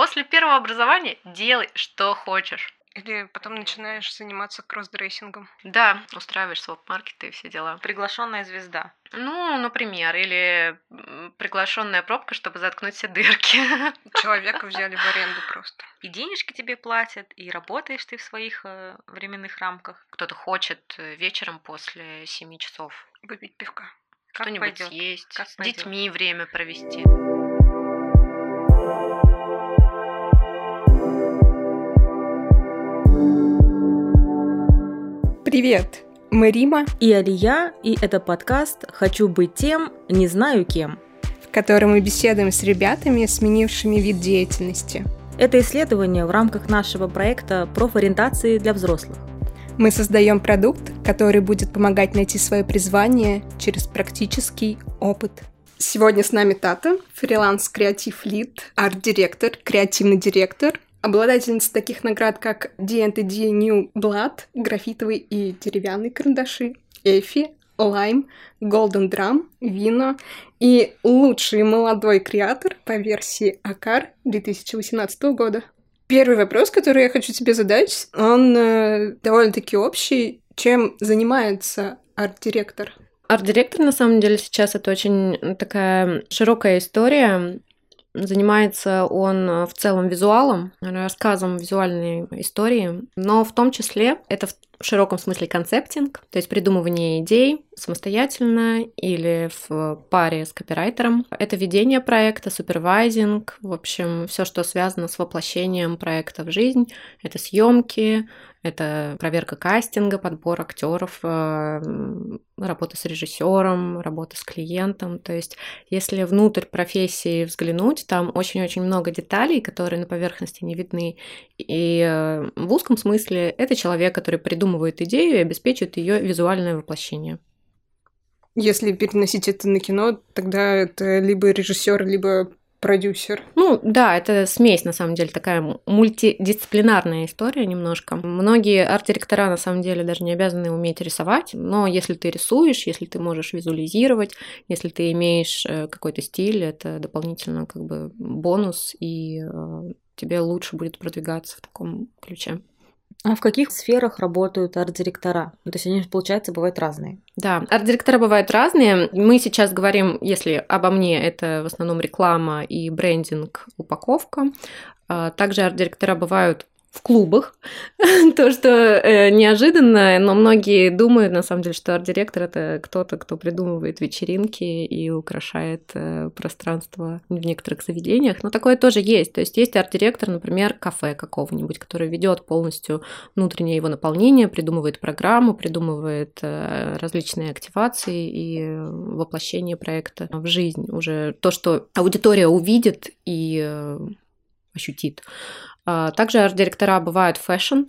После первого образования делай, что хочешь. Или потом начинаешь заниматься кроссдрессингом. Да, устраиваешь своп-маркеты и все дела. Приглашенная звезда. Ну, например, или приглашенная пробка, чтобы заткнуть все дырки. Человека взяли в аренду просто. И денежки тебе платят, и работаешь ты в своих э, временных рамках. Кто-то хочет э, вечером после 7 часов Выпить пивка. Что-нибудь Как с детьми время провести. Привет! Мы Рима, И Алия, и это подкаст «Хочу быть тем, не знаю кем». в котором мы беседуем с ребятами, сменившими вид деятельности. Это исследование в рамках нашего проекта профориентации для взрослых. Мы создаем продукт, который будет помогать найти свое призвание через практический опыт. Сегодня с нами Тата, фриланс creative lead, арт-директор, креативный директор, обладательница таких наград, как D&AD New Blood, графитовый и деревянные карандаши, Effie, Lime, Golden Drum, WINA и лучший молодой креатор по версии АКАР 2018 года. Первый вопрос, который я хочу тебе задать, он э, довольно-таки общий. Чем занимается арт-директор? Арт-директор, на самом деле, сейчас это очень такая широкая история. Занимается он э, в целом визуалом, рассказом визуальной истории, но в том числе это в широком смысле концептинг, то есть придумывание идей самостоятельно или в паре с копирайтером. Это ведение проекта, супервайзинг, в общем, все, что связано с воплощением проекта в жизнь. Это съемки, это проверка кастинга, подбор актеров, э, работа с режиссером, работа с клиентом. То есть, если внутрь профессии взглянуть, там очень-очень много деталей, которые на поверхности не видны. И э, в узком смысле это человек, который придумывает идею и обеспечивает ее визуальное воплощение. Если переносить это на кино, тогда это либо режиссер, либо продюсер. Ну да, это смесь, на самом деле, такая мультидисциплинарная история немножко. Многие арт-директора, на самом деле, даже не обязаны уметь рисовать, но если ты рисуешь, если ты можешь визуализировать, если ты имеешь э, какой-то стиль, это дополнительно как бы бонус, и э, тебе лучше будет продвигаться в таком ключе. А в каких сферах работают арт-директора? Ну, то есть они, получается, бывают разные. Да, арт-директора бывают разные. Мы сейчас говорим, если обо мне, это в основном реклама и брендинг, упаковка. А Также арт-директора бывают в клубах, то, что э, неожиданно, но многие думают, на самом деле, что арт-директор — это кто-то, кто придумывает вечеринки и украшает э, пространство в некоторых заведениях, но такое тоже есть. То есть есть арт-директор, например, кафе какого-нибудь, который ведет полностью внутреннее его наполнение, придумывает программу, придумывает э, различные активации и воплощение проекта в жизнь. Уже то, что аудитория увидит и э, ощутит. А Также арт-директора бывают fashion,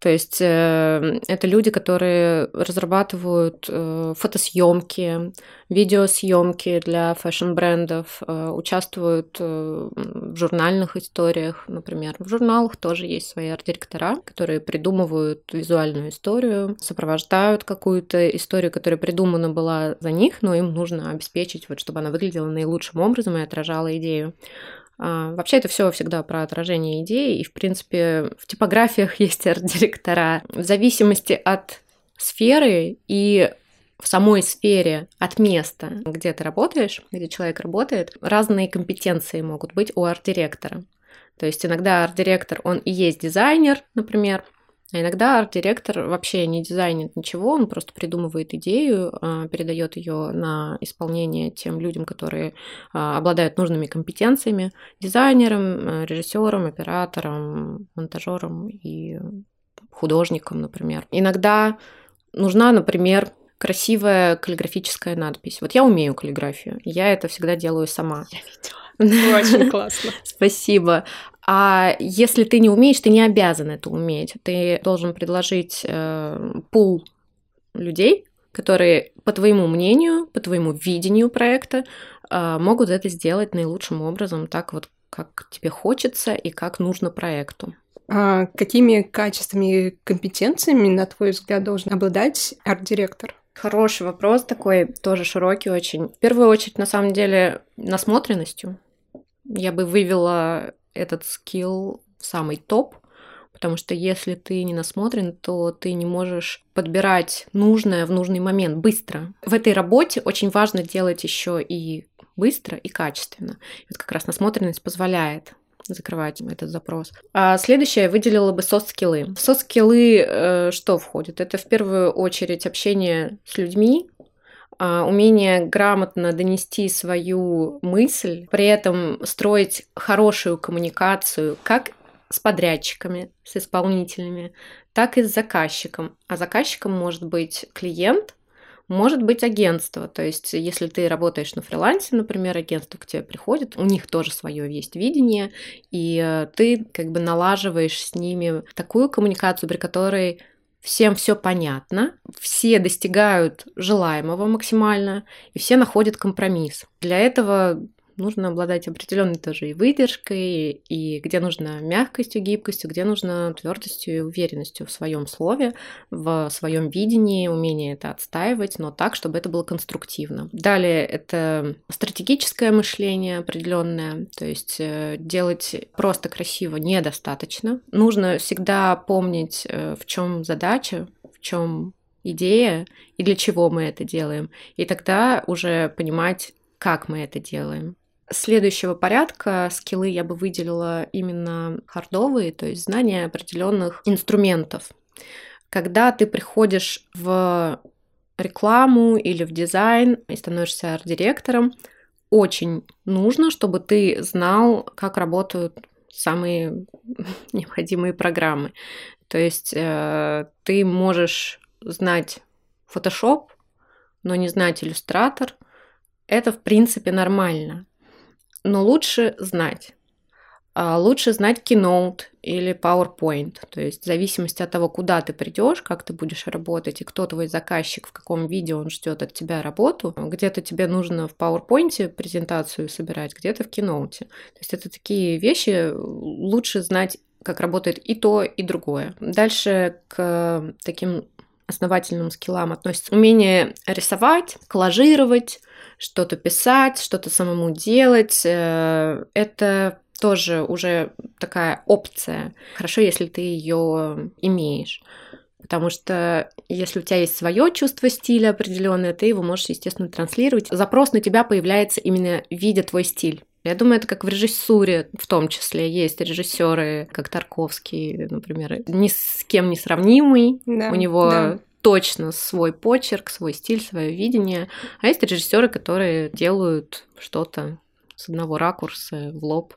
то есть э, это люди, которые разрабатывают э, фотосъемки, видеосъемки для fashion -брендов, э, участвуют в журнальных историях, например. В журналах тоже есть свои арт-директора, которые придумывают визуальную историю, сопровождают какую-то историю, которая придумана была за них, но им нужно обеспечить, вот, чтобы она выглядела наилучшим образом и отражала идею. А, Вообще это все всегда про отражение идей, и, в принципе, в типографиях есть арт-директора. В зависимости от сферы и в самой сфере от места, где ты работаешь, где человек работает, разные компетенции могут быть у арт-директора. То есть иногда арт-директор, он и есть дизайнер, например, а иногда арт-директор вообще не дизайнит ничего, он просто придумывает идею, а, передает ее на исполнение тем людям, которые а, обладают нужными компетенциями, дизайнером, а, режиссером, оператором, монтажером и художником, например. Иногда нужна, например, красивая каллиграфическая надпись. Вот я умею каллиграфию, я это всегда делаю сама. Я видела. Очень классно. Спасибо. А если ты не умеешь, ты не обязан это уметь. Ты должен предложить э, пул людей, которые, по твоему мнению, по твоему видению проекта, э, могут это сделать наилучшим образом, так вот, как тебе хочется и как нужно проекту. А какими качествами и компетенциями, на твой взгляд, должен обладать арт-директор? Хороший вопрос такой, тоже широкий очень. В первую очередь, на самом деле, насмотренностью. Я бы вывела этот скилл в самый топ, потому что если ты не насмотрен, то ты не можешь подбирать нужное в нужный момент быстро. В этой работе очень важно делать еще и быстро и качественно. И вот как раз насмотренность позволяет закрывать этот запрос. А следующее я выделила бы софт-скиллы. В софт-скиллы э, что входит? Это в первую очередь общение с людьми, умение грамотно донести свою мысль, при этом строить хорошую коммуникацию как с подрядчиками, с исполнителями, так и с заказчиком. А заказчиком может быть клиент, может быть агентство. То есть, если ты работаешь на фрилансе, например, агентство к тебе приходит, у них тоже свое есть видение, и э, ты как бы налаживаешь с ними такую коммуникацию, при которой всем все понятно, все достигают желаемого максимально, и все находят компромисс. Для этого нужно обладать определенной тоже и выдержкой, и где нужно мягкостью, гибкостью, где нужно твердостью и уверенностью в своем слове, в своем видении, умение это отстаивать, но так, чтобы это было конструктивно. Далее это стратегическое мышление определенное, то есть э, делать просто красиво недостаточно. Нужно всегда помнить, э, в чем задача, в чем идея и для чего мы это делаем. И тогда уже понимать, как мы это делаем следующего порядка скиллы я бы выделила именно хардовые, то есть знания определенных инструментов. Когда ты приходишь в рекламу или в дизайн и становишься арт-директором, очень нужно, чтобы ты знал, как работают самые необходимые программы. То есть э, ты можешь знать Photoshop, но не знать иллюстратор. Это, в принципе, нормально но лучше знать. А лучше знать Keynote или PowerPoint. То есть в зависимости от того, куда ты придешь, как ты будешь работать и кто твой заказчик, в каком виде он ждет от тебя работу. Где-то тебе нужно в PowerPoint презентацию собирать, где-то в Keynote. То есть это такие вещи лучше знать, как работает и то, и другое. Дальше к таким основательным скиллам относится умение рисовать, коллажировать, что-то писать, что-то самому делать. Э, это тоже уже такая опция. Хорошо, если ты ее имеешь. Потому что если у тебя есть свое чувство стиля определенное, ты его можешь, естественно, транслировать. Запрос на тебя появляется именно видя твой стиль. Я думаю, это как в режиссуре в том числе. Есть режиссеры, как Тарковский, например, ни с кем не сравнимый. Да, у него да точно свой почерк, свой стиль, свое видение. А есть режиссеры, которые делают что-то с одного ракурса в лоб.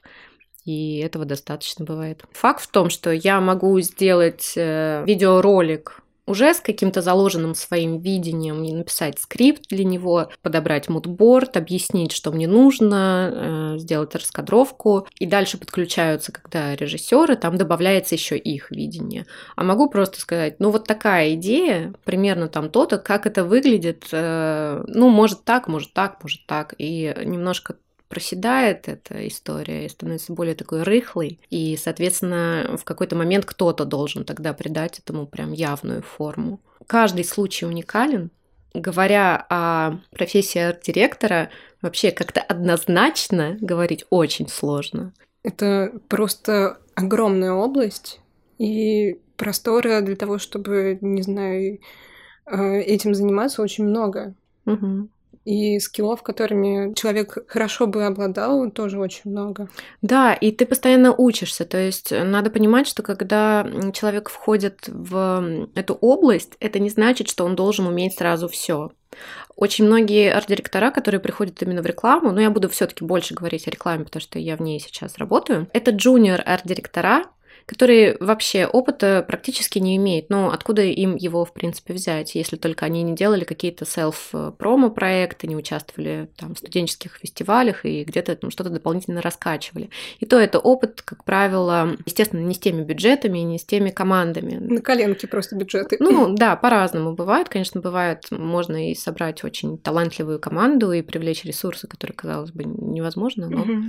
И этого достаточно бывает. Факт в том, что я могу сделать э, видеоролик уже с каким-то заложенным своим видением и написать скрипт для него, подобрать мудборд, объяснить, что мне нужно, э, сделать раскадровку. И дальше подключаются, когда режиссеры, там добавляется еще их видение. А могу просто сказать, ну вот такая идея, примерно там то-то, как это выглядит, э, ну может так, может так, может так. И немножко проседает эта история и становится более такой рыхлой. И, соответственно, в какой-то момент кто-то должен тогда придать этому прям явную форму. Каждый случай уникален. Говоря о профессии арт-директора, вообще как-то однозначно говорить очень сложно. Это просто огромная область и простора для того, чтобы, не знаю, э, этим заниматься очень много. Угу. И скиллов, которыми человек хорошо бы обладал, тоже очень много. Да, и ты постоянно учишься. То есть надо понимать, что когда человек входит в эту область, это не значит, что он должен уметь сразу все. Очень многие арт-директора, которые приходят именно в рекламу, но я буду все-таки больше говорить о рекламе, потому что я в ней сейчас работаю, это джуниор арт-директора, которые вообще опыта практически не имеют. Но откуда им его, в принципе, взять, если только они не делали какие-то селф-промо-проекты, не участвовали там, в студенческих фестивалях и где-то там что-то дополнительно раскачивали. И то это опыт, как правило, естественно, не с теми бюджетами, не с теми командами. На коленке просто бюджеты. Ну да, по-разному бывает. Конечно, бывает, можно и собрать очень талантливую команду и привлечь ресурсы, которые, казалось бы, невозможно, но... Угу.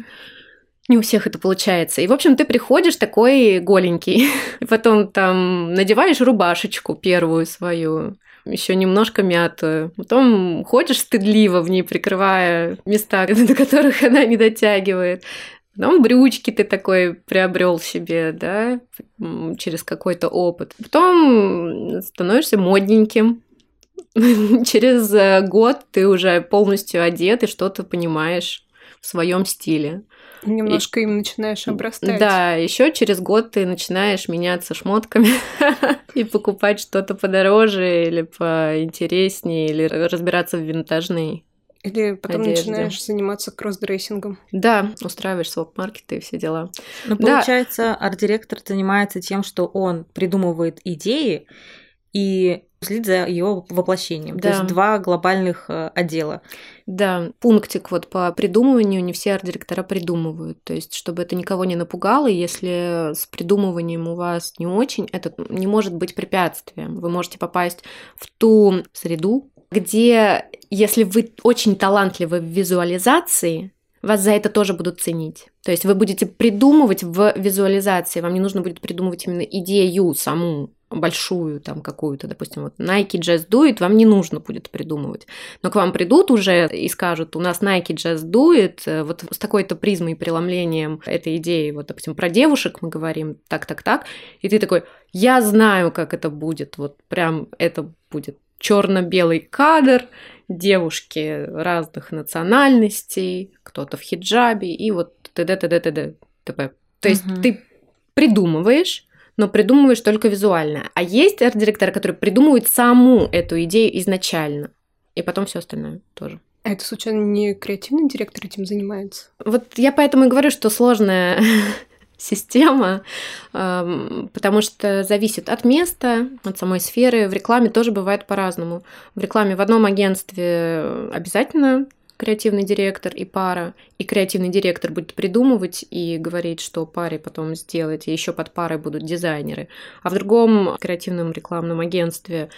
Не у всех это получается. И, в общем, ты приходишь такой голенький, потом там надеваешь рубашечку первую свою, еще немножко мятую. Потом ходишь стыдливо в ней, прикрывая места, до которых она не дотягивает. Потом брючки ты такой приобрел себе, да, через какой-то опыт. Потом становишься модненьким. Через э, год ты уже полностью одет и что-то понимаешь в своем стиле. Немножко и, им начинаешь обрастать. Да, еще через год ты начинаешь меняться шмотками и покупать что-то подороже или поинтереснее, или разбираться в винтажной или потом одежде. начинаешь заниматься кросс-дрессингом. Да, устраиваешь своп-маркеты и все дела. Ну, Да. получается, арт-директор занимается тем, что он придумывает идеи и следит за его воплощением. То Да. есть два глобальных э, отдела. Да, пунктик вот по придумыванию не все арт-директора придумывают. То есть, чтобы это никого не напугало, если с придумыванием у вас не очень, это не может быть препятствием. Вы можете попасть в ту среду, где, если вы очень талантливы в визуализации, вас за это тоже будут ценить. То есть вы будете придумывать в визуализации, вам не нужно будет придумывать именно идею саму большую там какую-то, допустим, вот Nike Jazz Duet, вам не нужно будет придумывать. Но к вам придут уже и скажут, у нас Nike Jazz Duet, э, вот с такой-то призмой и преломлением этой идеи, вот, допустим, про девушек мы говорим, так-так-так, и ты такой, я знаю, как это будет, вот прям это будет черно-белый кадр, девушки разных национальностей, кто-то в хиджабе, и вот т.д. т.д. т.д. т.п. То есть ты придумываешь, но придумываешь только визуально. А есть арт-директор, который придумывает саму эту идею изначально, и потом все остальное тоже. А это, случайно, не креативный директор этим занимается? Вот я поэтому и говорю, что сложная система, эм, потому что зависит от места, от самой сферы. В рекламе тоже бывает по-разному. В рекламе в одном агентстве обязательно креативный директор и пара, и креативный директор будет придумывать и говорить, что паре потом сделать, и еще под парой будут дизайнеры. А в другом креативном рекламном агентстве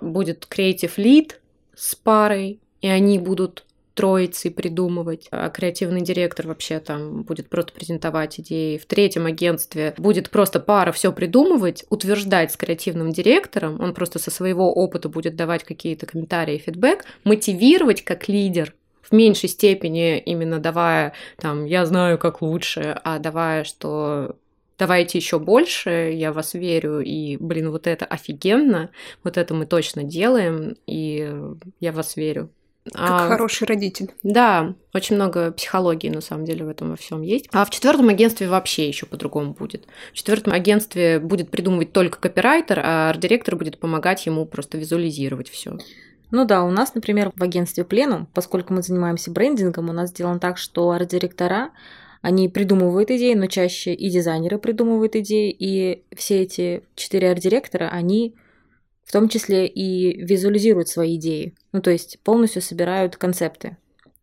будет креатив лид с парой, и они будут троицей придумывать, а креативный директор вообще там будет просто презентовать идеи. В третьем агентстве будет просто пара все придумывать, утверждать с креативным директором, он просто со своего опыта будет давать какие-то комментарии, фидбэк, мотивировать как лидер, в меньшей степени именно давая там «я знаю, как лучше», а давая, что давайте еще больше, я вас верю, и, блин, вот это офигенно, вот это мы точно делаем, и я в вас верю. Как А, хороший родитель. Да, очень много психологии на самом деле в этом во всем есть. А в четвертом агентстве вообще еще по-другому будет. В четвертом агентстве будет придумывать только копирайтер, а арт-директор будет помогать ему просто визуализировать все. Ну да, у нас, например, в агентстве Пленум, поскольку мы занимаемся брендингом, у нас сделано так, что арт-директора, они придумывают идеи, но чаще и дизайнеры придумывают идеи, и все эти четыре арт-директора, они в том числе и визуализируют свои идеи, ну то есть полностью собирают концепты.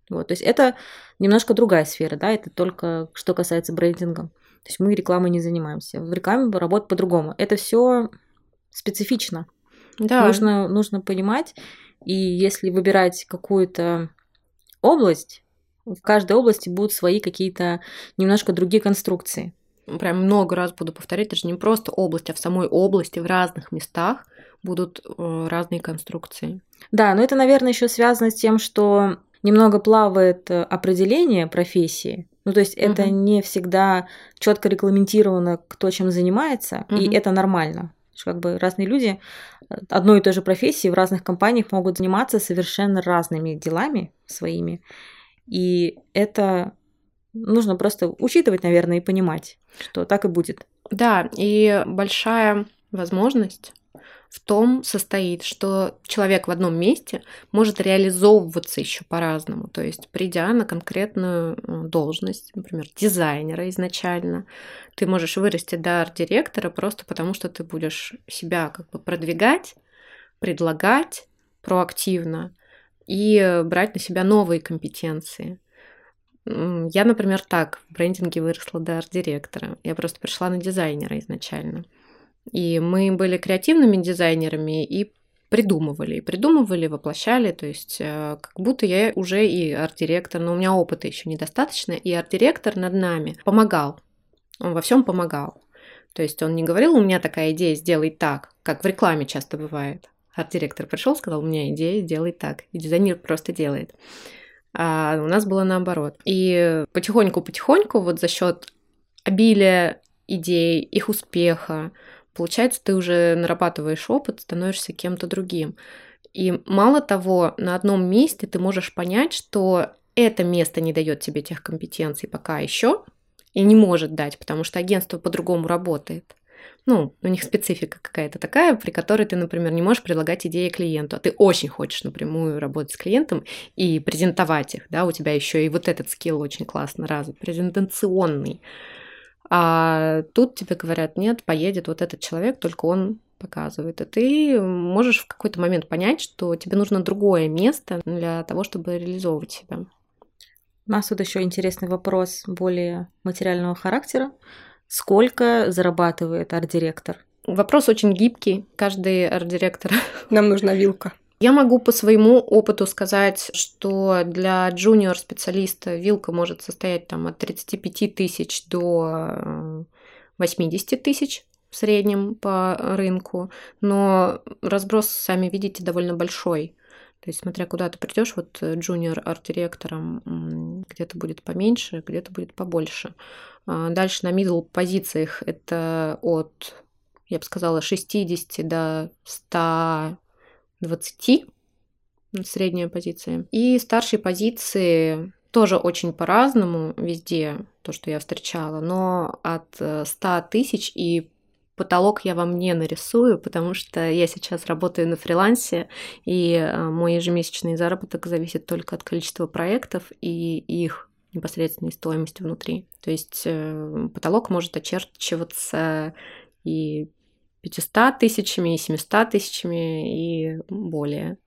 Вот, то есть это немножко другая сфера, да, это только что касается брендинга. То есть мы рекламой не занимаемся. В рекламе работа по-другому. Это все специфично. Да, Нужно, нужно понимать, и если выбирать какую-то область, в каждой области будут свои какие-то немножко другие конструкции. прям много раз буду повторять, это же не просто область, а в самой области, в разных местах будут э, разные конструкции. Да, но это, наверное, еще связано с тем, что немного плавает э, определение профессии. Ну, то есть это Мгм. не всегда четко регламентировано, кто чем занимается, и Мгм. это нормально. Как бы разные люди э, одной и той же профессии в разных компаниях могут заниматься совершенно разными делами своими. И это нужно просто учитывать, наверное, и понимать, что так и будет. Да, и большая возможность в том состоит, что человек в одном месте может реализовываться еще по-разному. То есть, придя на конкретную э, должность, например, дизайнера изначально, ты можешь вырасти до арт-директора просто потому, что ты будешь себя как бы продвигать, предлагать проактивно и брать на себя новые компетенции. Я, например, так в брендинге выросла до арт-директора. Я просто пришла на дизайнера изначально. И мы были креативными дизайнерами и придумывали, и придумывали, воплощали, то есть э, как будто я уже и арт-директор, но у меня опыта еще недостаточно, и арт-директор над нами помогал, он во всем помогал. То есть он не говорил, у меня такая идея, сделай так, как в рекламе часто бывает. Арт-директор пришел, сказал, у меня идея, сделай так, и дизайнер просто делает. А у нас было наоборот. И потихоньку-потихоньку вот за счет обилия идей, их успеха, получается, ты уже нарабатываешь опыт, становишься кем-то другим. И мало того, на одном месте ты можешь понять, что это место не дает тебе тех компетенций пока еще и не может дать, потому что агентство по-другому работает. Ну, у них специфика какая-то такая, при которой ты, например, не можешь предлагать идеи клиенту, а ты очень хочешь напрямую работать с клиентом и презентовать их, да, у тебя еще и вот этот скилл очень классно развит, презентационный. А тут тебе говорят, нет, поедет вот этот человек, только он показывает. И ты можешь в какой-то момент понять, что тебе нужно другое место для того, чтобы реализовывать себя. У нас тут еще интересный вопрос более материального характера. Сколько зарабатывает арт-директор? Вопрос очень гибкий. Каждый арт-директор. Нам нужна вилка. Я могу по своему опыту сказать, что для джуниор-специалиста вилка может состоять там от 35 тысяч до 80 э, тысяч в среднем по рынку, но разброс, сами видите, довольно большой. То есть, смотря куда ты придешь, вот джуниор арт-директором где-то будет поменьше, где-то будет побольше. А дальше на middle позициях это от, я бы сказала, 60 до 100 20 средняя позиция. И старшие позиции тоже очень по-разному везде, то, что я встречала, но от 100 э, тысяч и потолок я вам не нарисую, потому что я сейчас работаю на фрилансе, и э, мой ежемесячный заработок зависит только от количества проектов и их непосредственной стоимости внутри. То есть э, потолок может очерчиваться и 500 тысячами, и 700 тысячами, и более.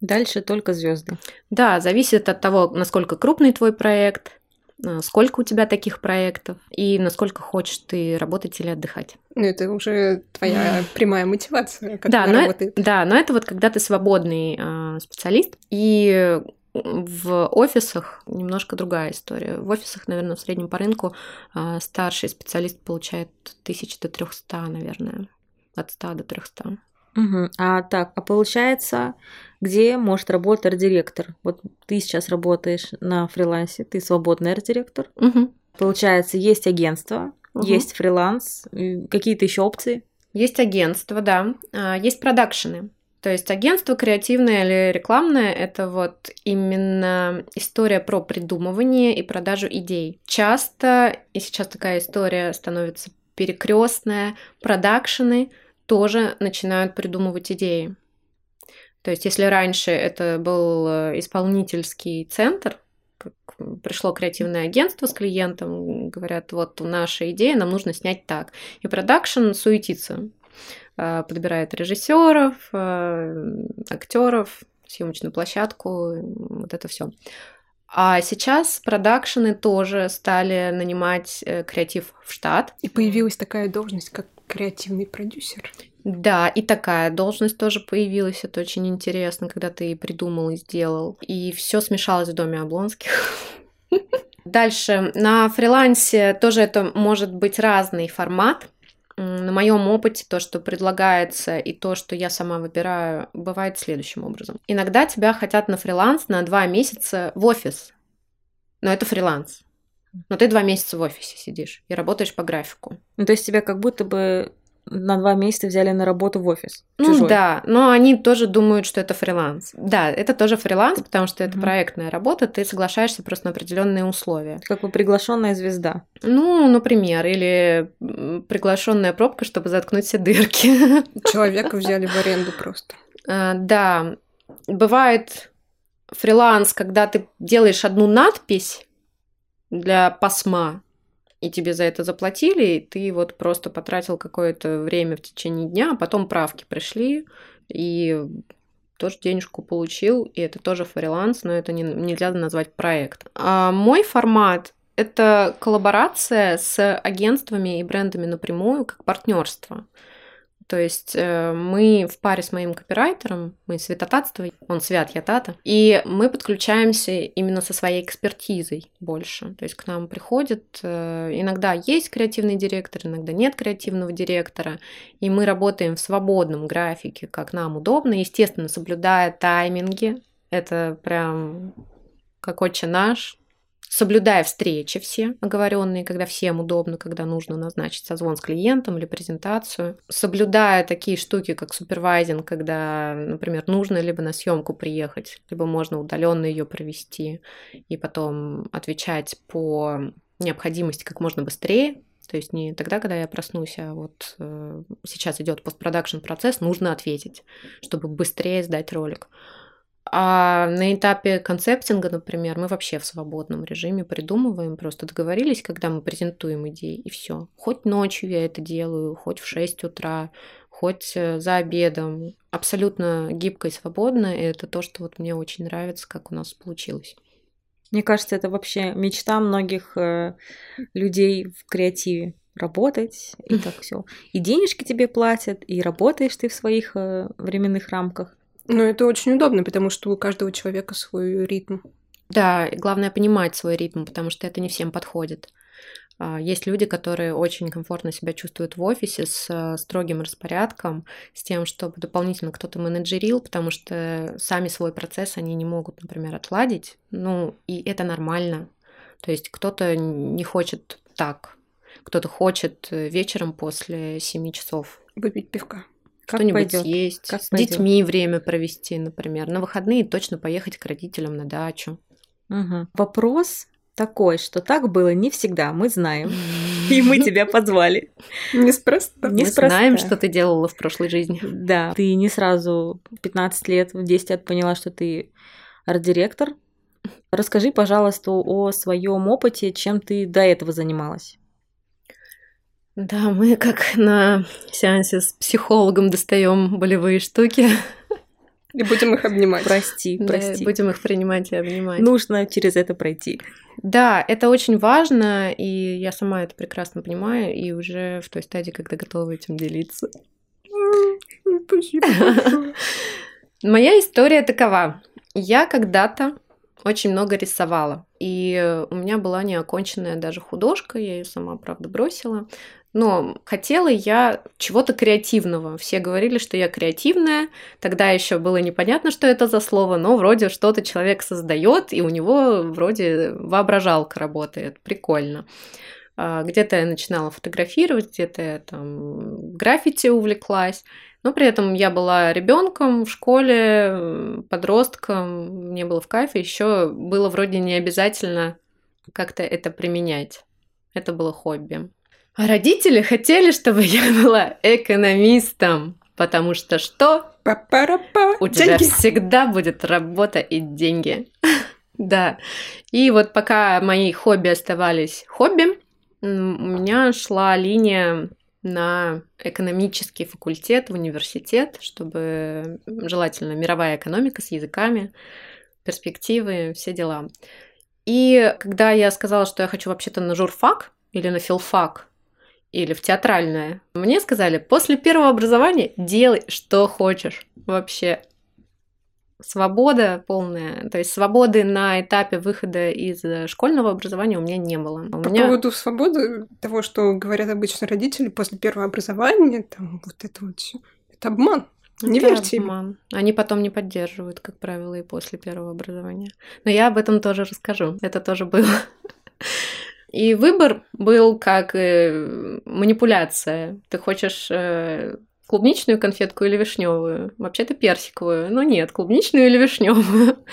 Дальше только звезды. Да, зависит от того, насколько крупный твой проект, а, сколько у тебя таких проектов и насколько хочешь ты работать или отдыхать. Ну, это уже твоя прямая мотивация, да, но работает. Да, но это вот когда ты свободный э, специалист, и в офисах немножко другая история. В офисах, наверное, в среднем по рынку э, старший специалист получает тысяч до 300, наверное от 100 до 300. Угу. А так, а получается, где может работать арт-директор? Вот ты сейчас работаешь на фрилансе, ты свободный арт-директор. Угу. Получается, есть агентство, угу. есть фриланс, какие-то еще опции? Есть агентство, да. А, есть продакшены. То есть агентство креативное или рекламное – это вот именно история про придумывание и продажу идей. Часто, и сейчас такая история становится перекрестная, продакшены – тоже начинают придумывать идеи. То есть, если раньше это был э, исполнительский центр, пришло креативное агентство с клиентом, говорят, вот наша идея, нам нужно снять так. И продакшн суетится, э, подбирает режиссеров, э, актеров, съемочную площадку, вот это все. А сейчас продакшены тоже стали нанимать креатив в штат. И появилась такая должность, как креативный продюсер. Да, и такая должность тоже появилась. Это очень интересно, когда ты придумал и сделал. И все смешалось в доме Облонских. Дальше. На фрилансе тоже это может быть разный формат. На моем опыте то, что предлагается, и то, что я сама выбираю, бывает следующим образом. Иногда тебя хотят на фриланс на два месяца в офис. Но это фриланс. Но ты два месяца в офисе сидишь и работаешь по графику. Ну, то есть тебя как будто бы на два месяца взяли на работу в офис. Ну чужой. да, но они тоже думают, что это фриланс. Да, это тоже фриланс, потому что это mm проектная работа, ты соглашаешься просто на определенные условия. Как бы приглашенная звезда. Ну, например, или приглашенная пробка, чтобы заткнуть все дырки. Человека взяли в аренду просто. А, да, бывает фриланс, когда ты делаешь одну надпись для пасма, и тебе за это заплатили, и ты вот просто потратил какое-то время в течение дня, а потом правки пришли, и тоже денежку получил, и это тоже фриланс, но это не, нельзя назвать проект. А мой формат – это коллаборация с агентствами и брендами напрямую, как партнерство. То есть э, мы в паре с моим копирайтером, мы светотатство, он свят, я тата, и мы подключаемся именно со своей экспертизой больше. То есть к нам приходит, э, иногда есть креативный директор, иногда нет креативного директора, и мы работаем в свободном графике, как нам удобно, естественно, соблюдая тайминги. Это прям как отче наш, соблюдая встречи все оговоренные, когда всем удобно, когда нужно назначить созвон с клиентом или презентацию, соблюдая такие штуки, как супервайзинг, когда, например, нужно либо на съемку приехать, либо можно удаленно ее провести и потом отвечать по необходимости как можно быстрее, то есть не тогда, когда я проснусь, а вот э, сейчас идет постпродакшн процесс, нужно ответить, чтобы быстрее сдать ролик. А на этапе концептинга, например, мы вообще в свободном режиме придумываем, просто договорились, когда мы презентуем идеи, и все. Хоть ночью я это делаю, хоть в 6 утра, хоть э, за обедом. Абсолютно гибко и свободно, и это то, что вот мне очень нравится, как у нас получилось. Мне кажется, это вообще мечта многих э, людей в креативе работать и так все. И денежки тебе платят, и работаешь ты в своих э, временных рамках. Ну, это очень удобно, потому что у каждого человека свой ритм. Да, главное понимать свой ритм, потому что это не всем подходит. А, есть люди, которые очень комфортно себя чувствуют в офисе с э, строгим распорядком, с тем, чтобы дополнительно кто-то менеджерил, потому что сами свой процесс они не могут, например, отладить. Ну, и это нормально. То есть кто-то не хочет так, кто-то хочет э, вечером после 7 часов выпить пивка что-нибудь съесть, как с пойдёт. детьми время провести, например. На выходные точно поехать к родителям на дачу. Угу. Вопрос такой, что так было не всегда, мы знаем. И мы тебя позвали. Неспроста. Мы знаем, что ты делала в прошлой жизни. Да. Ты не сразу 15 лет, в 10 лет поняла, что ты арт-директор. Расскажи, пожалуйста, о своем опыте, чем ты до этого занималась. Да, мы как на сеансе с психологом достаем болевые штуки. И будем их обнимать. Прости, прости. Да, будем их принимать и обнимать. Нужно через это пройти. Да, это очень важно, и я сама это прекрасно понимаю, и уже в той стадии, когда готова этим делиться. Спасибо. Моя история такова. Я когда-то очень много рисовала. И у меня была неоконченная даже художка, я ее сама, правда, бросила. Но хотела я чего-то креативного. Все говорили, что я креативная. Тогда еще было непонятно, что это за слово, но вроде что-то человек создает, и у него вроде воображалка работает. Прикольно. А, где-то я начинала фотографировать, где-то я там граффити увлеклась. Но при этом я была ребенком в школе, подростком, мне было в кайфе. Еще было вроде не обязательно как-то это применять. Это было хобби. А родители хотели, чтобы я была экономистом, потому что что? Па-па-ра-па. У тебя всегда будет работа и деньги. да. И вот пока мои хобби оставались хобби, у меня шла линия на экономический факультет в университет, чтобы желательно мировая экономика с языками, перспективы, все дела. И когда я сказала, что я хочу вообще-то на журфак или на филфак, или в театральное. Мне сказали, после первого образования делай, что хочешь. Вообще свобода полная. То есть свободы на этапе выхода из школьного образования у меня не было. У По меня... поводу свободы, того, что говорят обычно родители после первого образования, там вот это вот все, это обман. Не это верьте обман. им. Они потом не поддерживают, как правило, и после первого образования. Но я об этом тоже расскажу. Это тоже было. И выбор был как э, манипуляция. Ты хочешь э, клубничную конфетку или вишневую? Вообще-то персиковую. Но нет, клубничную или вишневую.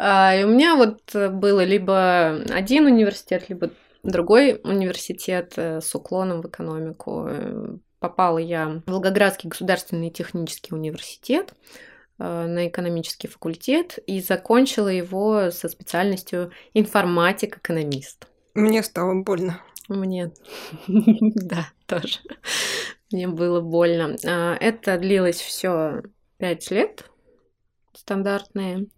А, и у меня вот было либо один университет, либо другой университет э, с уклоном в экономику. Попала я в Волгоградский государственный технический университет на экономический факультет и закончила его со специальностью информатик-экономист. Мне стало больно. Мне, да, тоже. Мне было больно. А, это длилось все пять лет, стандартные.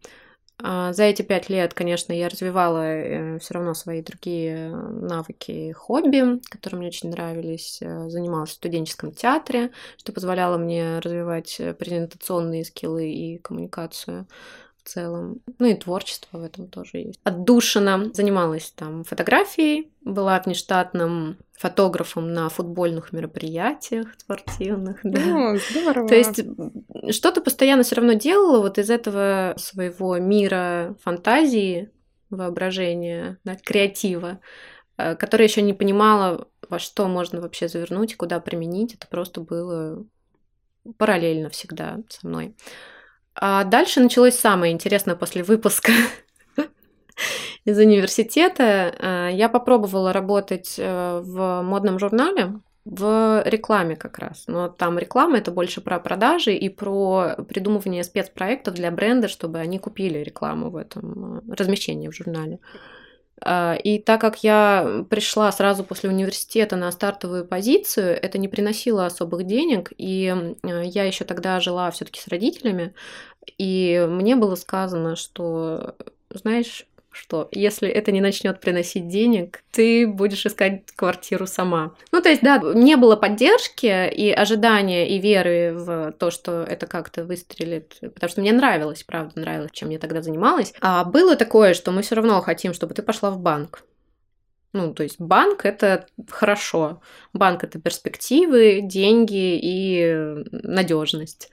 А, за эти пять лет, конечно, я развивала э, все равно свои другие навыки, хобби, которые мне очень нравились. Э, занималась в студенческом театре, что позволяло мне развивать презентационные скиллы и коммуникацию в целом. Ну и творчество в этом тоже есть. Отдушина. Занималась там фотографией, была внештатным фотографом на футбольных мероприятиях спортивных. Да. О, здорово. То есть что-то постоянно все равно делала вот из этого своего мира фантазии, воображения, да, креатива, э, которая еще не понимала, во что можно вообще завернуть и куда применить. Это просто было параллельно всегда со мной. А дальше началось самое интересное после выпуска из университета. Э, я попробовала работать э, в модном журнале, в рекламе как раз. Но там реклама это больше про продажи и про придумывание спецпроектов для бренда, чтобы они купили рекламу в этом э, размещении в журнале. И так как я пришла сразу после университета на стартовую позицию, это не приносило особых денег, и я еще тогда жила все-таки с родителями, и мне было сказано, что, знаешь, что если это не начнет приносить денег, ты будешь искать квартиру сама. Ну, то есть, да, не было поддержки и ожидания и веры в то, что это как-то выстрелит, потому что мне нравилось, правда, нравилось, чем я тогда занималась. А было такое, что мы все равно хотим, чтобы ты пошла в банк. Ну, то есть банк это хорошо. Банк это перспективы, деньги и надежность.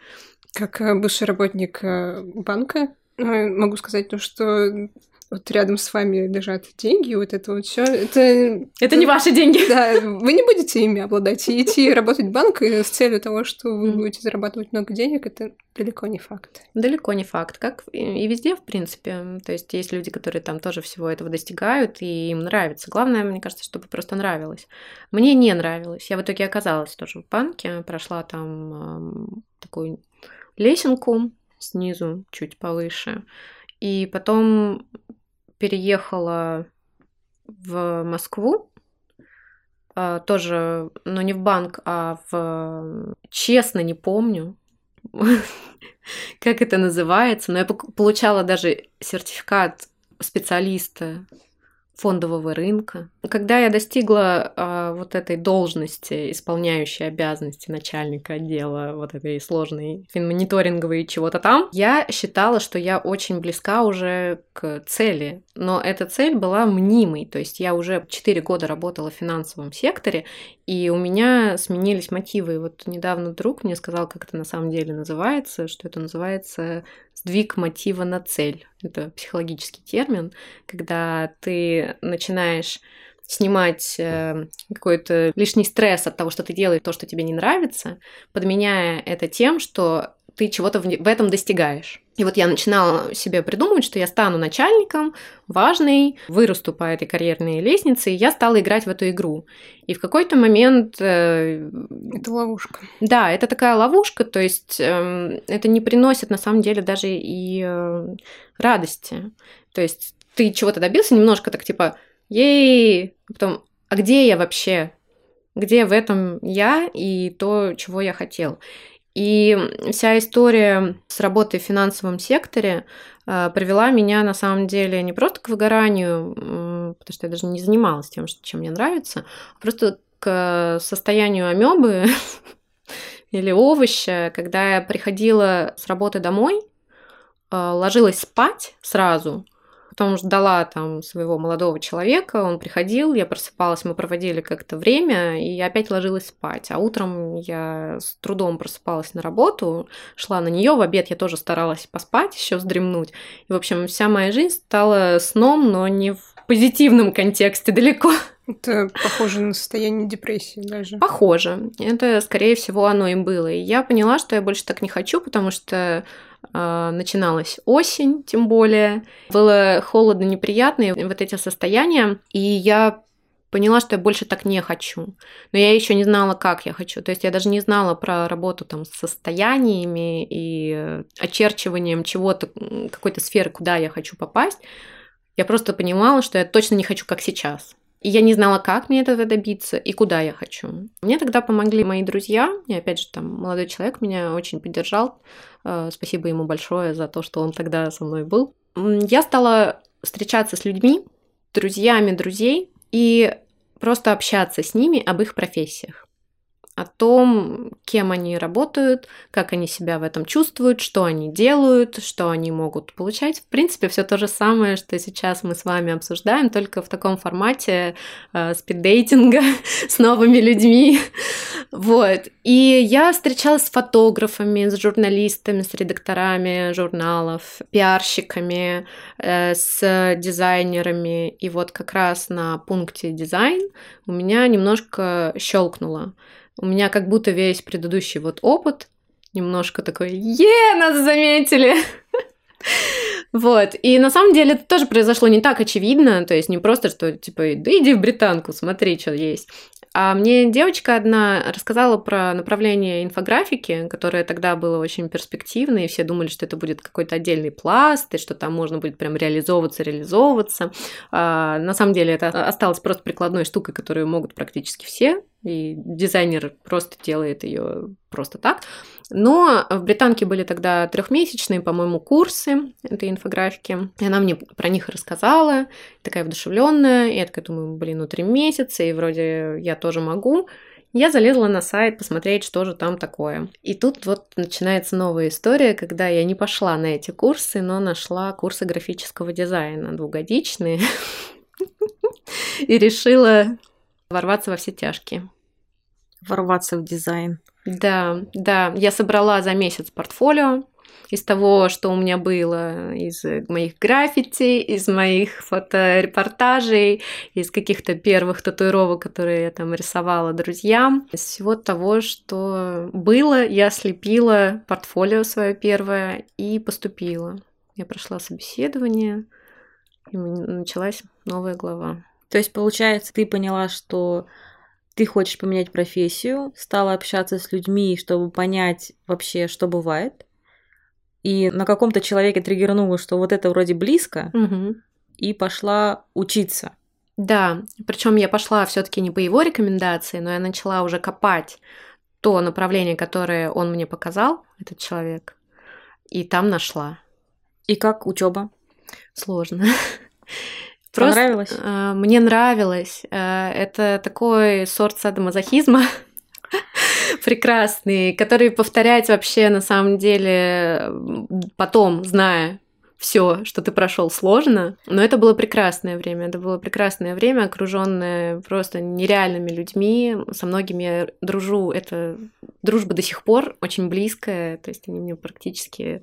Как э, бывший работник э, банка, э, могу сказать то, что вот рядом с вами лежат деньги, вот это вот все. Это, это не ваши деньги. Да, вы не будете ими обладать. И идти работать в банк с целью того, что вы будете зарабатывать много денег, это далеко не факт. Далеко не факт. Как и везде, в принципе. То есть есть люди, которые там тоже всего этого достигают, и им нравится. Главное, мне кажется, чтобы просто нравилось. Мне не нравилось. Я в итоге оказалась тоже в банке, прошла там такую лесенку снизу, чуть повыше. И потом переехала в Москву, а, тоже, но не в банк, а в... Честно, не помню, как это называется, но я получала даже сертификат специалиста фондового рынка. Когда я достигла э, вот этой должности, исполняющей обязанности начальника отдела вот этой сложной финмониторинговой чего-то там, я считала, что я очень близка уже к цели. Но эта цель была мнимой. То есть я уже 4 года работала в финансовом секторе, и у меня сменились мотивы. И вот недавно друг мне сказал, как это на самом деле называется, что это называется сдвиг мотива на цель. Это психологический термин, когда ты начинаешь снимать э, какой-то лишний стресс от того, что ты делаешь то, что тебе не нравится, подменяя это тем, что ты чего-то в, этом достигаешь. И вот я начинала себе придумывать, что я стану начальником, важный, вырасту по этой карьерной лестнице, и я стала играть в эту игру. И в какой-то момент... Э, это ловушка. Да, это такая ловушка, то есть э, это не приносит на самом деле даже и э, радости. То есть ты чего-то добился, немножко так типа, ей, а потом, а где я вообще? Где в этом я и то, чего я хотел? И вся история с работой в финансовом секторе э, привела меня на самом деле не просто к выгоранию, потому что я даже не занималась тем, чем мне нравится, а просто к состоянию амебы или овоща, когда я приходила с работы домой, э, ложилась спать сразу – Потом ждала там своего молодого человека, он приходил, я просыпалась, мы проводили как-то время, и я опять ложилась спать. А утром я с трудом просыпалась на работу, шла на нее, в обед я тоже старалась поспать, еще вздремнуть. И, в общем, вся моя жизнь стала сном, но не в позитивном контексте далеко. Это похоже на состояние депрессии даже. Похоже. Это, скорее всего, оно и было. И я поняла, что я больше так не хочу, потому что начиналась осень, тем более. Было холодно, неприятно, и вот эти состояния. И я поняла, что я больше так не хочу. Но я еще не знала, как я хочу. То есть я даже не знала про работу там с состояниями и очерчиванием чего-то, какой-то сферы, куда я хочу попасть. Я просто понимала, что я точно не хочу, как сейчас. И я не знала, как мне этого добиться и куда я хочу. Мне тогда помогли мои друзья. И опять же, там молодой человек меня очень поддержал. Э, спасибо ему большое за то, что он тогда со мной был. Я стала встречаться с людьми, друзьями друзей, и просто общаться с ними об их профессиях о том, кем они работают, как они себя в этом чувствуют, что они делают, что они могут получать. В принципе, все то же самое, что сейчас мы с вами обсуждаем, только в таком формате э, спиддейтинга с новыми людьми. Вот. И я встречалась с фотографами, с журналистами, с редакторами журналов, пиарщиками, э, с дизайнерами. И вот как раз на пункте дизайн у меня немножко щелкнуло. У меня как будто весь предыдущий вот опыт немножко такой, е, нас заметили. Вот. И на самом деле это тоже произошло не так очевидно, то есть не просто, что типа, да иди в британку, смотри, что есть. А мне девочка одна рассказала про направление инфографики, которое тогда было очень перспективно, и все думали, что это будет какой-то отдельный пласт, и что там можно будет прям реализовываться, реализовываться. А, на самом деле это осталось просто прикладной штукой, которую могут практически все, и дизайнер просто делает ее просто так. Но в Британке были тогда трехмесячные, по-моему, курсы этой инфографики. И она мне про них рассказала, такая вдушевленная. Я такая думаю, блин, ну три месяца, и вроде я тоже могу. Я залезла на сайт посмотреть, что же там такое. И тут вот начинается новая история, когда я не пошла на эти курсы, но нашла курсы графического дизайна двухгодичные и решила ворваться во все тяжкие. Ворваться в дизайн. Да, да, я собрала за месяц портфолио из того, что у меня было, из моих граффити, из моих фоторепортажей, из каких-то первых татуировок, которые я там рисовала друзьям. Из всего того, что было, я слепила портфолио свое первое и поступила. Я прошла собеседование, и началась новая глава. То есть, получается, ты поняла, что ты хочешь поменять профессию, стала общаться с людьми, чтобы понять вообще, что бывает. И на каком-то человеке триггернуло, что вот это вроде близко, угу. и пошла учиться. Да, причем я пошла все-таки не по его рекомендации, но я начала уже копать то направление, которое он мне показал, этот человек, и там нашла. И как учеба? Сложно. Просто, Понравилось? Э, мне нравилось. Э, это такой сорт садомазохизма прекрасный, который повторять вообще на самом деле потом, зная все, что ты прошел, сложно. Но это было прекрасное время. Это было прекрасное время, окруженное просто нереальными людьми. Со многими я дружу. Это дружба до сих пор очень близкая. То есть они мне практически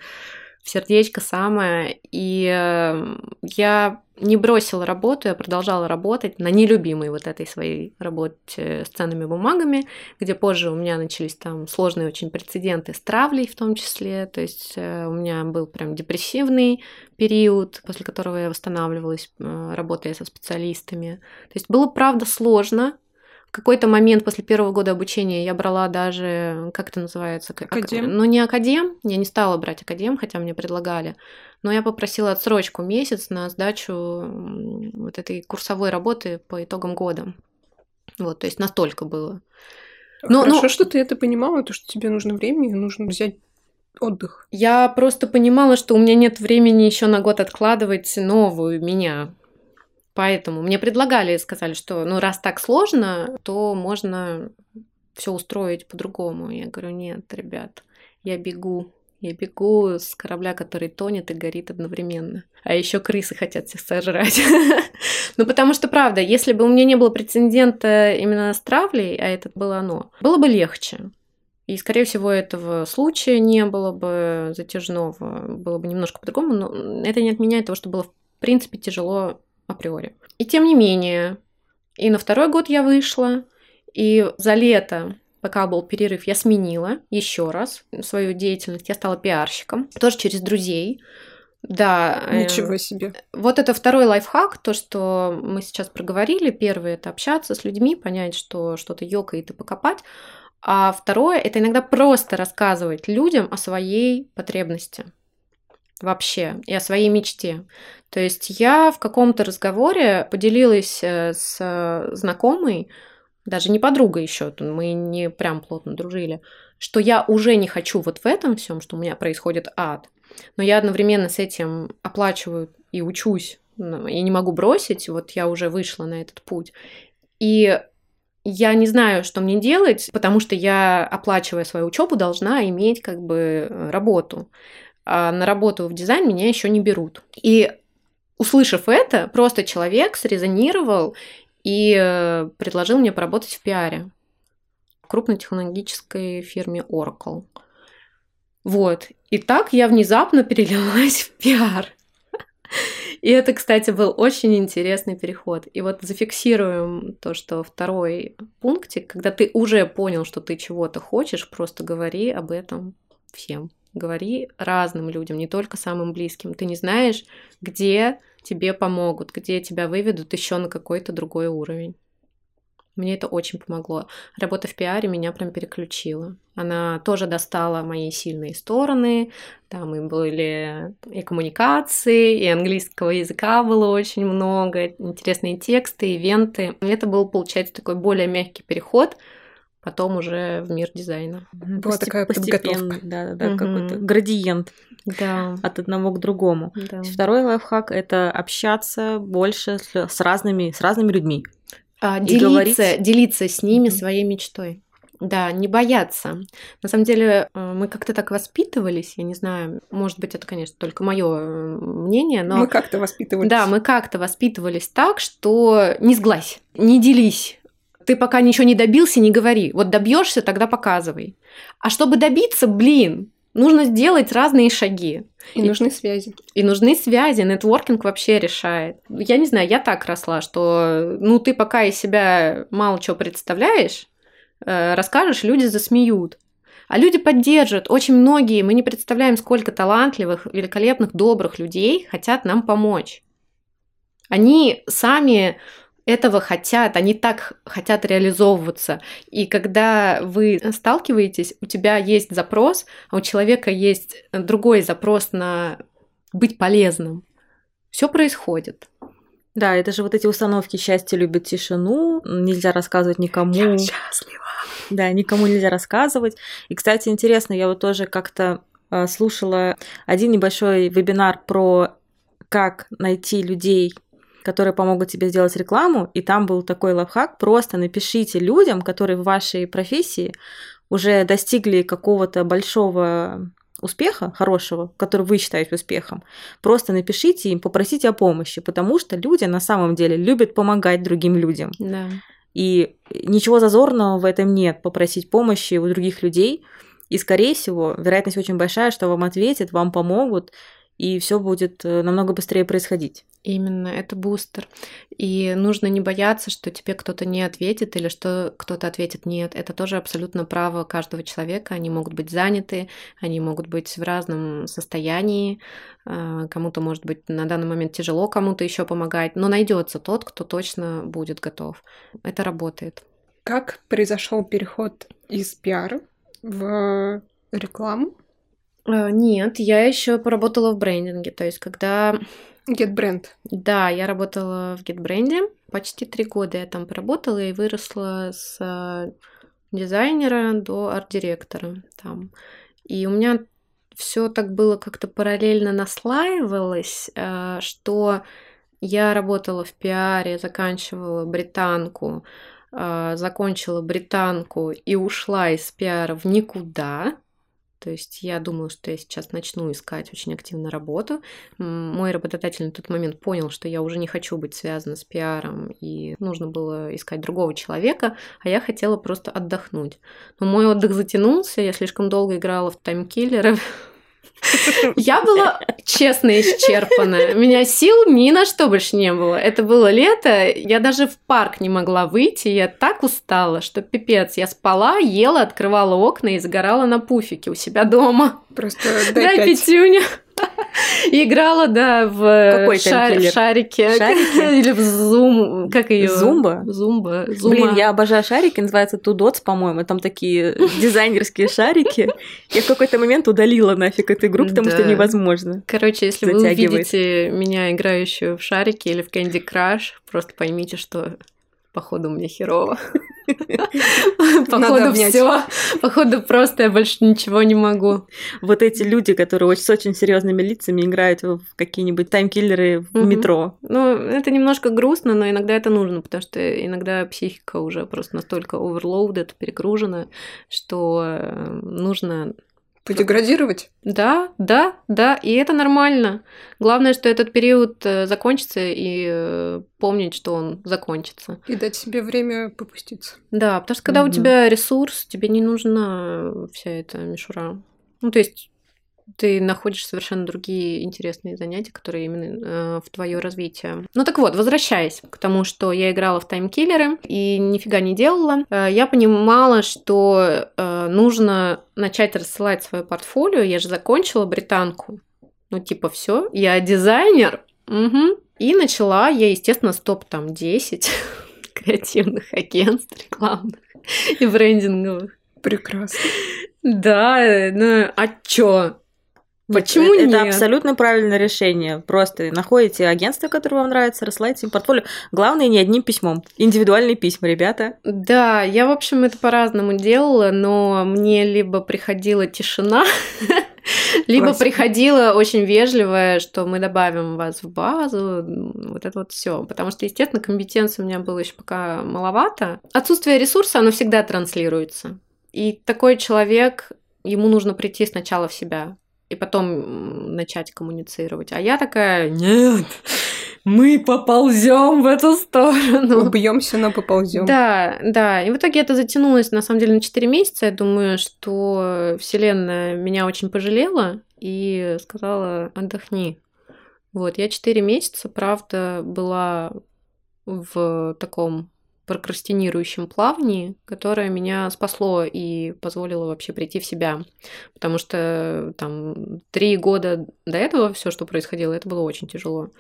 в сердечко самое. И э, я не бросила работу, я продолжала работать на нелюбимой вот этой своей работе с ценными бумагами, где позже у меня начались там сложные очень прецеденты с травлей в том числе, то есть э, у меня был прям депрессивный период, после которого я восстанавливалась, э, работая со специалистами. То есть было, правда, сложно, какой-то момент после первого года обучения я брала даже, как это называется? Академ? Ну, не академ, я не стала брать академ, хотя мне предлагали, но я попросила отсрочку месяц на сдачу вот этой курсовой работы по итогам года. Вот, то есть настолько было. Но, Хорошо, но... что ты это понимала, то, что тебе нужно время, и нужно взять отдых. Я просто понимала, что у меня нет времени еще на год откладывать новую меня. Поэтому мне предлагали, сказали, что ну раз так сложно, то можно все устроить по-другому. Я говорю, нет, ребят, я бегу. Я бегу с корабля, который тонет и горит одновременно. А еще крысы хотят всех сожрать. ну, потому что, правда, если бы у меня не было прецедента именно с травлей, а это было оно, было бы легче. И, скорее всего, этого случая не было бы затяжного, было бы немножко по-другому, но это не отменяет того, что было, в принципе, тяжело априори. И тем не менее, и на второй год я вышла, и за лето пока был перерыв, я сменила еще раз свою деятельность. Я стала пиарщиком, тоже через друзей. Да. Э, Ничего себе. Вот это второй лайфхак, то, что мы сейчас проговорили. Первый – это общаться с людьми, понять, что что-то ёкает и покопать. А второе – это иногда просто рассказывать людям о своей потребности вообще и о своей мечте. То есть я в каком-то разговоре поделилась э, с знакомой, даже не подругой еще, мы не прям плотно дружили, что я уже не хочу вот в этом всем, что у меня происходит ад, но я одновременно с этим оплачиваю и учусь, и не могу бросить, вот я уже вышла на этот путь. И я не знаю, что мне делать, потому что я, оплачивая свою учебу, должна иметь как бы работу а на работу в дизайн меня еще не берут. И услышав это, просто человек срезонировал и э, предложил мне поработать в пиаре. крупной технологической фирме Oracle. Вот. И так я внезапно перелилась в пиар. И это, кстати, был очень интересный переход. И вот зафиксируем то, что второй пунктик, когда ты уже понял, что ты чего-то хочешь, просто говори об этом всем. Говори разным людям, не только самым близким. Ты не знаешь, где тебе помогут, где тебя выведут еще на какой-то другой уровень. Мне это очень помогло. Работа в пиаре меня прям переключила. Она тоже достала мои сильные стороны. Там и были и коммуникации, и английского языка было очень много, интересные тексты, ивенты. Это был, получается, такой более мягкий переход потом уже в мир дизайна. Была такая подготовка. Да, да, да, угу. какой-то градиент да. от одного к другому. Да. Второй лайфхак это общаться больше с, с разными с разными людьми. А, делиться, говорить... делиться с ними mm-hmm. своей мечтой. Да, не бояться. На самом деле, э, мы как-то так воспитывались, я не знаю, может быть, это, конечно, только мое э, мнение, но... Мы как-то воспитывались. Да, мы как-то воспитывались так, что не сглазь, не делись. Ты пока ничего не добился, не говори. Вот добьешься, тогда показывай. А чтобы добиться, блин, нужно сделать разные шаги. И, и нужны связи. И нужны связи. Нетворкинг вообще решает. Я не знаю, я так росла, что ну ты пока из себя мало чего представляешь, э, расскажешь, люди засмеют. А люди поддержат. Очень многие, мы не представляем, сколько талантливых, великолепных, добрых людей хотят нам помочь. Они сами этого хотят, они так хотят реализовываться. И когда вы сталкиваетесь, у тебя есть запрос, а у человека есть другой запрос на быть полезным. Все происходит. Да, это же вот эти установки счастье любит тишину, нельзя рассказывать никому. Я счастлива. Да, никому нельзя рассказывать. И, кстати, интересно, я вот тоже как-то э, слушала один небольшой вебинар про как найти людей, которые помогут тебе сделать рекламу, и там был такой лайфхак, просто напишите людям, которые в вашей профессии уже достигли какого-то большого успеха, хорошего, который вы считаете успехом, просто напишите им, попросите о помощи, потому что люди на самом деле любят помогать другим людям. Да. И ничего зазорного в этом нет, попросить помощи у других людей. И, скорее всего, вероятность очень большая, что вам ответят, вам помогут, и все будет э, намного быстрее происходить. Именно, это бустер. И нужно не бояться, что тебе кто-то не ответит или что кто-то ответит нет. Это тоже абсолютно право каждого человека. Они могут быть заняты, они могут быть в разном состоянии. А, кому-то, может быть, на данный момент тяжело кому-то еще помогать, но найдется тот, кто точно будет готов. Это работает. Как произошел переход из пиара в рекламу? А, нет, я еще поработала в брендинге. То есть, когда GetBrand. Да, я работала в GetBrand. Почти три года я там поработала и выросла с э, дизайнера до арт-директора там. И у меня все так было как-то параллельно наслаивалось, э, что я работала в пиаре, заканчивала британку, э, закончила британку и ушла из пиара в никуда. То есть я думала, что я сейчас начну искать очень активно работу. Мой работодатель на тот момент понял, что я уже не хочу быть связана с пиаром, и нужно было искать другого человека, а я хотела просто отдохнуть. Но мой отдых затянулся, я слишком долго играла в таймкиллеры, я была честно исчерпана. У меня сил ни на что больше не было. Это было лето, я даже в парк не могла выйти, я так устала, что пипец. Я спала, ела, открывала окна и загорала на пуфике у себя дома. Просто дай, дай пятюня. Играла, да, в шар... шарике. Или в зум... Как ее? Зумба? Зумба. Зума. Блин, я обожаю шарики, называется Тудоц, по-моему. Там такие дизайнерские шарики. Я в какой-то момент удалила нафиг эту игру, потому что невозможно. Короче, если вы увидите меня играющую в шарики или в Candy Crush, просто поймите, что походу мне херово. Походу все. Походу просто я больше ничего не могу. Вот эти люди, которые с очень серьезными лицами играют в какие-нибудь таймкиллеры в метро. Ну, это немножко грустно, но иногда это нужно, потому что иногда психика уже просто настолько overloaded, перегружена, что э, нужно Подеградировать? Да, да, да, и это нормально. Главное, что этот период э, закончится, и э, помнить, что он закончится. И дать себе время попуститься. Да, потому что когда у Мгм. тебя ресурс, тебе не нужна вся эта мишура. Ну, то есть ты находишь совершенно другие интересные занятия, которые именно э, в твое развитие. Ну так вот, возвращаясь к тому, что я играла в таймкиллеры и нифига не делала, э, я понимала, что э, нужно начать рассылать свое портфолио. Я же закончила британку. Ну типа все, я дизайнер. Мгм. И начала я, естественно, стоп там 10 креативных агентств рекламных и брендинговых. Прекрасно. Да, э, ну а чё? Почему это, это нет? абсолютно правильное решение. Просто находите агентство, которое вам нравится, рассылайте им портфолио. Главное, не одним письмом. Индивидуальные письма, ребята. Да, я, в общем, это по-разному делала, но мне либо приходила тишина, либо приходила очень вежливая, что мы добавим вас в базу, вот это вот все. Потому что, естественно, компетенции у меня было еще пока маловато. Отсутствие ресурса, оно всегда транслируется. И такой человек, ему нужно прийти сначала в себя и потом начать коммуницировать. А я такая, нет, мы поползем в эту сторону. Убьемся, но поползем. Да, да. И в итоге это затянулось, на самом деле, на 4 месяца. Я думаю, что Вселенная меня очень пожалела и сказала, отдохни. Вот, я 4 месяца, правда, была в таком прокрастинирующем плавании, которое меня спасло и позволило вообще прийти в себя. Потому что там три года до этого все, что происходило, это было очень тяжело.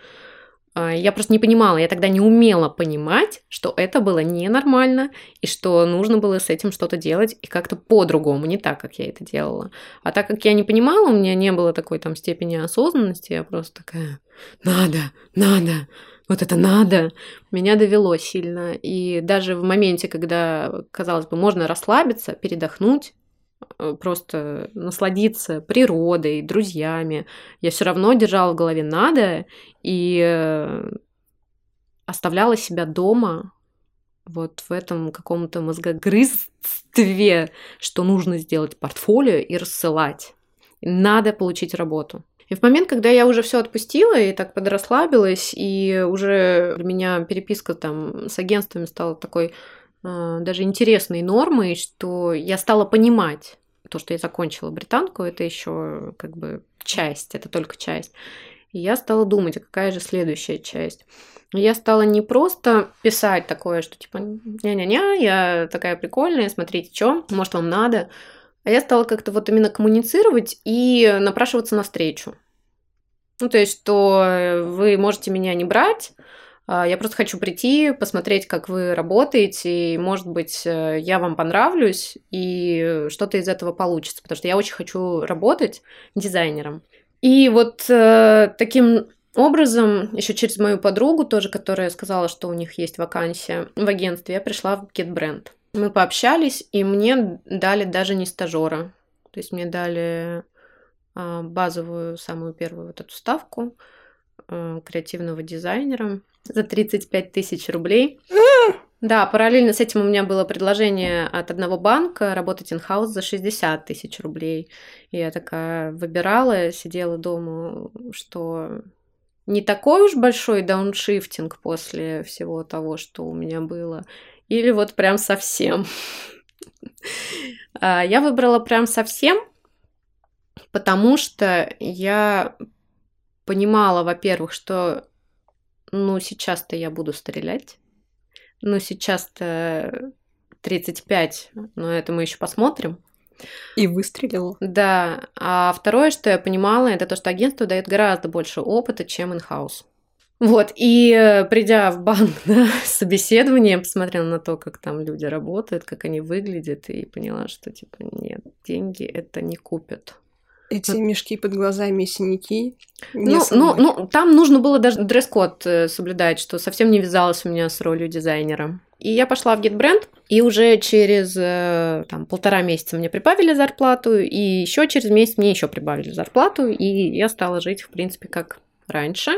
А, Я просто не понимала, я тогда не умела понимать, что это было ненормально, и что нужно было с этим что-то делать, и как-то по-другому, не так, как я это делала. А так как я не понимала, у меня не было такой там степени осознанности, я просто такая, надо, надо, вот это надо, меня довело сильно. И даже в моменте, когда, казалось бы, можно расслабиться, передохнуть, э, просто насладиться природой, друзьями, я все равно держала в голове надо и э, оставляла себя дома вот в этом каком-то мозгогрызстве, что нужно сделать портфолио и рассылать. Надо получить работу. И в момент, когда я уже все отпустила и так подрасслабилась, и уже для меня переписка там с агентствами стала такой э, даже интересной нормой, что я стала понимать то, что я закончила британку, это еще как бы часть, это только часть. И я стала думать, а какая же следующая часть. Я стала не просто писать такое, что типа ня-ня-ня, я такая прикольная, смотрите, что, может, вам надо. А я стала как-то вот именно коммуницировать и напрашиваться на встречу. Ну, то есть, что вы можете меня не брать, а, я просто хочу прийти, посмотреть, как вы работаете, и, может быть, э, я вам понравлюсь, и что-то из этого получится, потому что я очень хочу работать дизайнером. И вот э, таким образом, еще через мою подругу тоже, которая сказала, что у них есть вакансия в агентстве, я пришла в GetBrand. Мы пообщались, и мне дали даже не стажера. То есть мне дали базовую, самую первую вот эту ставку а, креативного дизайнера за 35 тысяч рублей. Да, параллельно с этим у меня было предложение от одного банка работать in-house за 60 тысяч рублей. И я такая выбирала, сидела дома, что не такой уж большой дауншифтинг после всего того, что у меня было, или вот прям совсем. А, Я выбрала прям совсем, потому что я понимала, во-первых, что ну сейчас-то я буду стрелять, ну сейчас-то 35, но это мы еще посмотрим. И выстрелила. Да, а второе, что я понимала, это то, что агентство дает гораздо больше опыта, чем инхаус. Вот, и э, придя в банк на собеседование, посмотрела на то, как там люди работают, как они выглядят, и поняла, что, типа, нет, деньги это не купят. Эти мешки под глазами и синяки. Ну, ну, ну, там нужно было даже дресс-код э, соблюдать, что совсем не вязалось у меня с ролью дизайнера. И я пошла в GetBrand, и уже через э, там, полтора месяца мне прибавили зарплату, и еще через месяц мне еще прибавили зарплату, и я стала жить, в принципе, как раньше,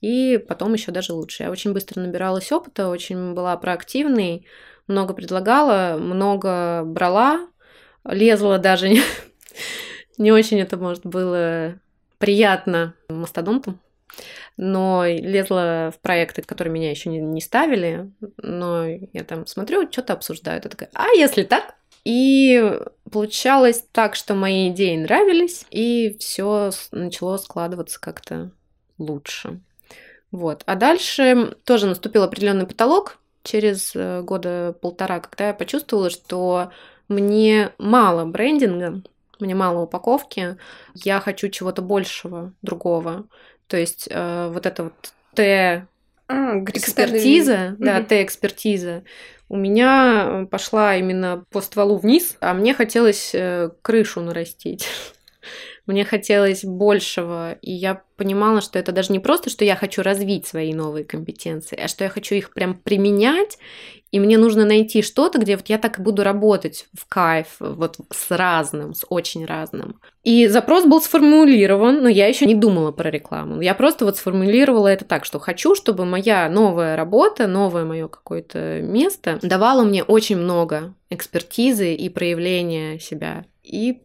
и потом еще даже лучше. Я очень быстро набиралась опыта, очень была проактивной, много предлагала, много брала, лезла даже Не очень это, может, было приятно мастодонту, но лезла в проекты, которые меня еще не, не ставили, но я там смотрю, что-то обсуждают, я такая, а если так? И получалось так, что мои идеи нравились, и все начало складываться как-то лучше. Вот. А дальше тоже наступил определенный потолок через э, года полтора, когда я почувствовала, что мне мало брендинга, мне мало упаковки, я хочу чего-то большего, другого. То есть э, вот это вот Т а, экспертиза, да, угу. Т-экспертиза, у меня пошла именно по стволу вниз, а мне хотелось э, крышу нарастить. Мне хотелось большего, и я понимала, что это даже не просто, что я хочу развить свои новые компетенции, а что я хочу их прям применять, и мне нужно найти что-то, где вот я так и буду работать в кайф, вот с разным, с очень разным. И запрос был сформулирован, но я еще не думала про рекламу. Я просто вот сформулировала это так, что хочу, чтобы моя новая работа, новое мое какое-то место давало мне очень много экспертизы и проявления себя. И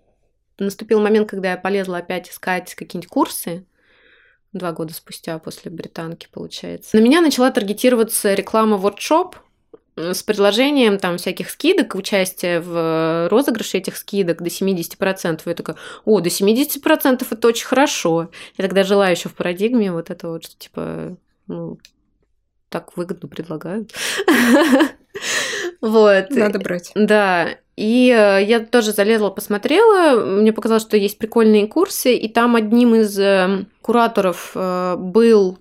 наступил момент, когда я полезла опять искать какие-нибудь курсы, два года спустя после британки, получается. На меня начала таргетироваться реклама WordShop с предложением там всяких скидок, участия в розыгрыше этих скидок до 70%. Я такая, о, до 70% это очень хорошо. Я тогда жила еще в парадигме вот это вот, что типа, ну, так выгодно предлагают. Вот. Надо брать. Да. И э, я тоже залезла, посмотрела, мне показалось, что есть прикольные курсы, и там одним из э, кураторов э, был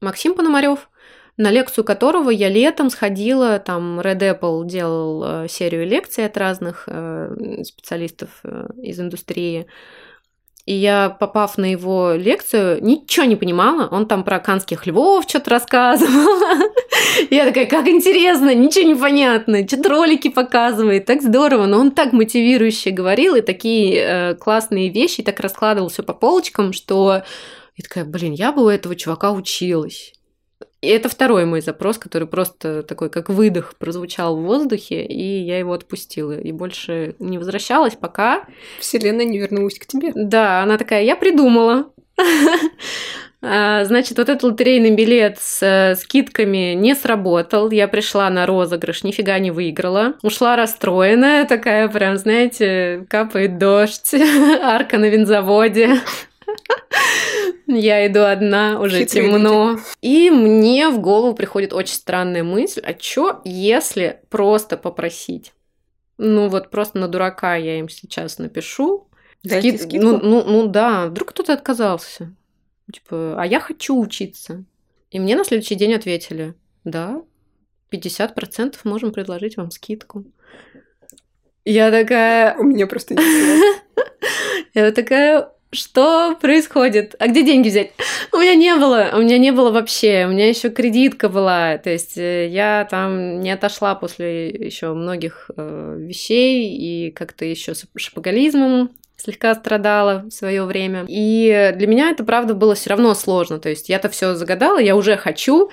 Максим Пономарев, на лекцию которого я летом сходила, там Red Apple делал серию лекций от разных специалистов из индустрии, и я, попав на его лекцию, ничего не понимала. Он там про канских львов что-то рассказывал. Я такая, как интересно, ничего не понятно. Что-то ролики показывает, так здорово. Но он так мотивирующе говорил, и такие э, классные вещи, так раскладывал все по полочкам, что я такая, блин, я бы у этого чувака училась. И это второй мой запрос, который просто такой, как выдох, прозвучал в воздухе, и я его отпустила. И больше не возвращалась, пока... Вселенная не вернулась к тебе. Да, она такая, я придумала. А, значит, вот этот лотерейный билет с э, скидками не сработал. Я пришла на розыгрыш, нифига не выиграла. Ушла расстроенная, такая прям, знаете, капает дождь, арка на винзаводе. Я иду одна, уже Хитрые темно. Люди. И мне в голову приходит очень странная мысль, а чё, если просто попросить? Ну вот просто на дурака я им сейчас напишу. Скидку? Ну, ну, ну да, вдруг кто-то отказался. Типа, а я хочу учиться. И мне на следующий день ответили, да, 50% можем предложить вам скидку. Я такая... У меня просто не Я такая, что происходит? А где деньги взять? У меня не было, у меня не было вообще, у меня еще кредитка была, то есть э, я там не отошла после еще многих э, вещей и как-то еще с шапоголизмом слегка страдала в свое время. И для меня это, правда, было все равно сложно. То есть я-то все загадала, я уже хочу,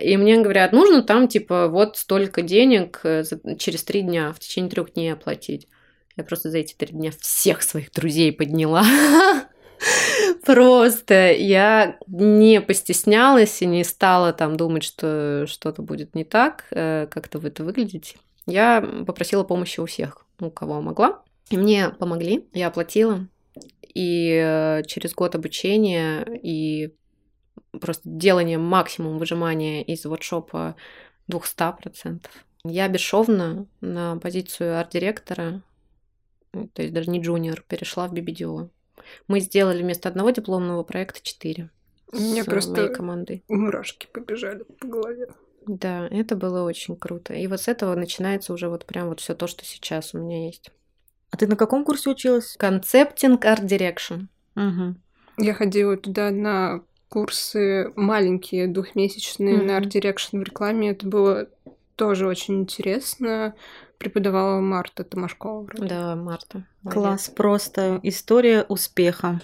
и мне говорят, нужно там, типа, вот столько денег э, через три дня, в течение трех дней оплатить. Я просто за эти три дня всех своих друзей подняла. Просто я не постеснялась и не стала там думать, что что-то будет не так, э, как-то вы это выглядите. Я попросила помощи у всех, у кого могла. И мне помогли, я оплатила. И э, через год обучения и просто делание максимум выжимания из воркшопа 200%. Я бесшовно на позицию арт-директора то есть даже не джуниор, перешла в BBDO. Мы сделали вместо одного дипломного проекта четыре. У меня просто командой. мурашки побежали по голове. Да, это было очень круто. И вот с этого начинается уже вот прям вот все то, что сейчас у меня есть. А ты на каком курсе училась? Concepting Art Direction. Угу. Я ходила туда на курсы маленькие, двухмесячные, угу. на Art Direction в рекламе. Это было тоже очень интересно. Преподавала Марта Томашкова. Вроде. Да, Марта. молодец. Класс, просто история успеха.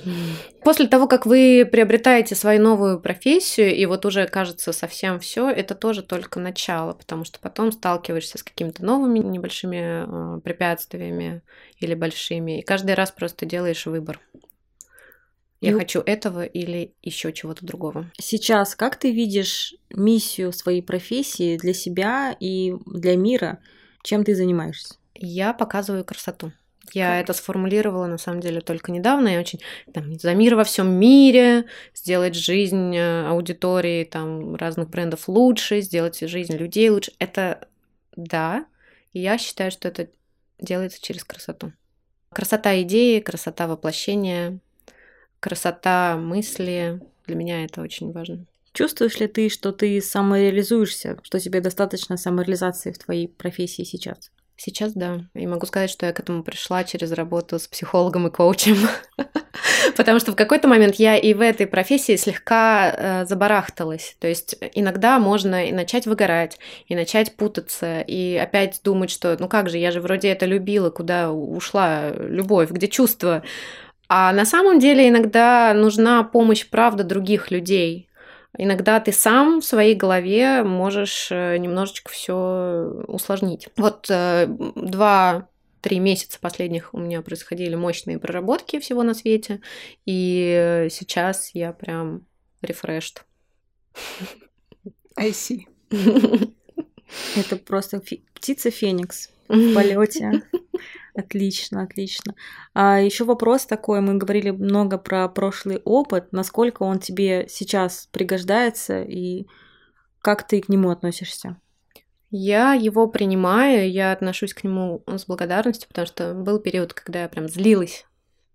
После того, как вы приобретаете свою новую профессию, и вот уже кажется совсем все, это тоже только начало, потому что потом сталкиваешься с какими-то новыми небольшими э, препятствиями или большими, и каждый раз просто делаешь выбор. Я Ну- хочу этого или еще чего-то другого. Сейчас как ты видишь миссию своей профессии для себя и для мира? Чем ты занимаешься? Я показываю красоту. Я Как? это сформулировала на самом деле только недавно. Я очень там, за мир во всем мире, сделать жизнь э, аудитории там, разных брендов лучше, сделать жизнь людей лучше. Это да. И я считаю, что это делается через красоту. Красота идеи, красота воплощения, красота мысли. Для меня это очень важно. Чувствуешь ли ты, что ты самореализуешься, что тебе достаточно самореализации в твоей профессии сейчас? Сейчас да. И могу сказать, что я к этому пришла через работу с психологом и коучем. Потому что в какой-то момент я и в этой профессии слегка э, забарахталась. То есть иногда можно и начать выгорать, и начать путаться, и опять думать, что ну как же, я же вроде это любила, куда ушла любовь, где чувства. А на самом деле иногда нужна помощь, правда, других людей. Иногда ты сам в своей голове можешь э, немножечко все усложнить. Вот э, два три месяца последних у меня происходили мощные проработки всего на свете, и сейчас я прям рефрешт. I see. Это просто птица Феникс в полете. Отлично, отлично. А еще вопрос такой: мы говорили много про прошлый опыт, насколько он тебе сейчас пригождается и как ты к нему относишься? Я его принимаю, я отношусь к нему с благодарностью, потому что был период, когда я прям злилась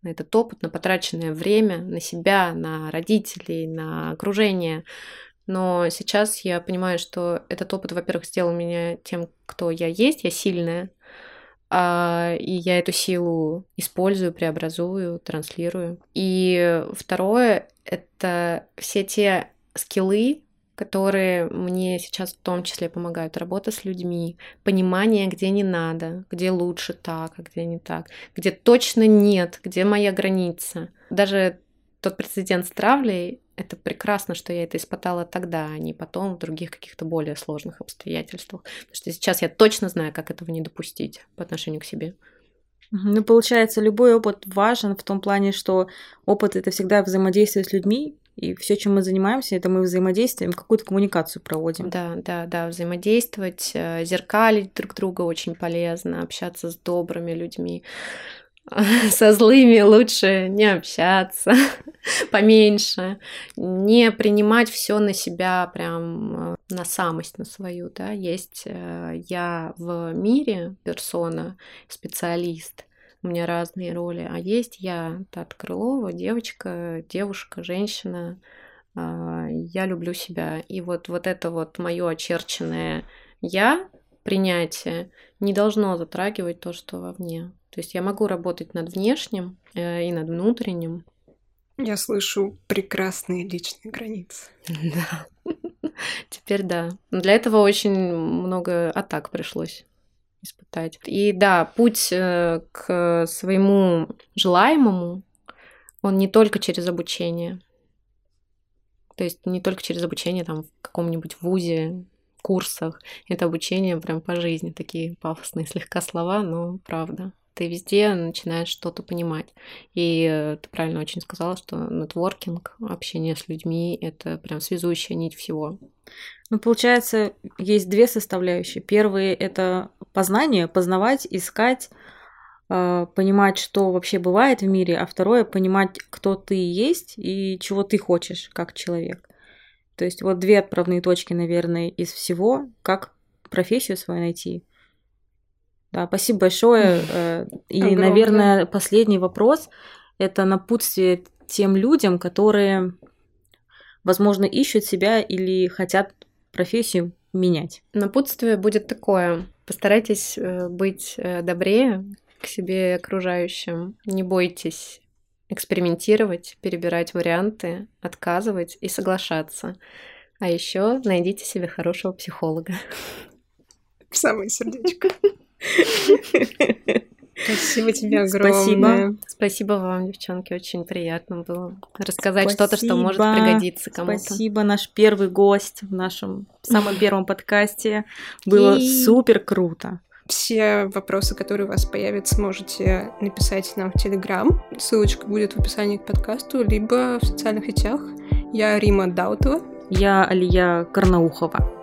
на этот опыт, на потраченное время, на себя, на родителей, на окружение. Но сейчас я понимаю, что этот опыт, во-первых, сделал меня тем, кто я есть, я сильная, а, и я эту силу использую, преобразую, транслирую. И второе — это все те скиллы, которые мне сейчас в том числе помогают. Работа с людьми, понимание, где не надо, где лучше так, а где не так, где точно нет, где моя граница. Даже тот прецедент с травлей, это прекрасно, что я это испытала тогда, а не потом в других каких-то более сложных обстоятельствах. Потому что сейчас я точно знаю, как этого не допустить по отношению к себе. Ну, получается, любой опыт важен в том плане, что опыт это всегда взаимодействие с людьми, и все, чем мы занимаемся, это мы взаимодействуем, какую-то коммуникацию проводим. Да, да, да, взаимодействовать, э, зеркалить друг друга очень полезно, общаться с добрыми людьми. Со злыми лучше не общаться, поменьше, не принимать все на себя, прям э, на самость на свою, да, есть э, я в мире персона, специалист, у меня разные роли, а есть я, Тат Крылова, девочка, девушка, женщина, а, я люблю себя. И вот, вот это вот мое очерченное я, принятие, не должно затрагивать то, что вовне. То есть я могу работать над внешним э, и над внутренним. Я слышу прекрасные личные границы. Да. Теперь да. Но для этого очень много атак пришлось испытать. И да, путь э, к своему желаемому, он не только через обучение. То есть не только через обучение там в каком-нибудь вузе, курсах. Это обучение прям по жизни. Такие пафосные слегка слова, но правда. Ты везде начинаешь что-то понимать. И ты правильно очень сказала, что нетворкинг, общение с людьми — это прям связующая нить всего. Ну, получается, есть две составляющие. Первые это познание, познавать, искать, э, понимать, что вообще бывает в мире, а второе понимать, кто ты есть и чего ты хочешь как человек. То есть вот две отправные точки, наверное, из всего, как профессию свою найти. Да, спасибо большое. Э, И, Огромное. наверное, последний вопрос это напутствие тем людям, которые, возможно, ищут себя или хотят профессию менять. Напутствие будет такое. Постарайтесь э, быть э, добрее к себе и окружающим. Не бойтесь экспериментировать, перебирать варианты, отказывать и соглашаться. А еще найдите себе хорошего психолога. В самое сердечко. Спасибо тебе огромное. Спасибо. Спасибо вам, девчонки. Очень приятно было рассказать что-то, что может пригодиться кому-то. Спасибо, наш первый гость в нашем самом первом подкасте. Было И... супер круто. Все вопросы, которые у вас появятся, можете написать нам в Телеграм. Ссылочка будет в описании к подкасту, либо в социальных сетях. Я Рима Даутова. Я Алия Карнаухова.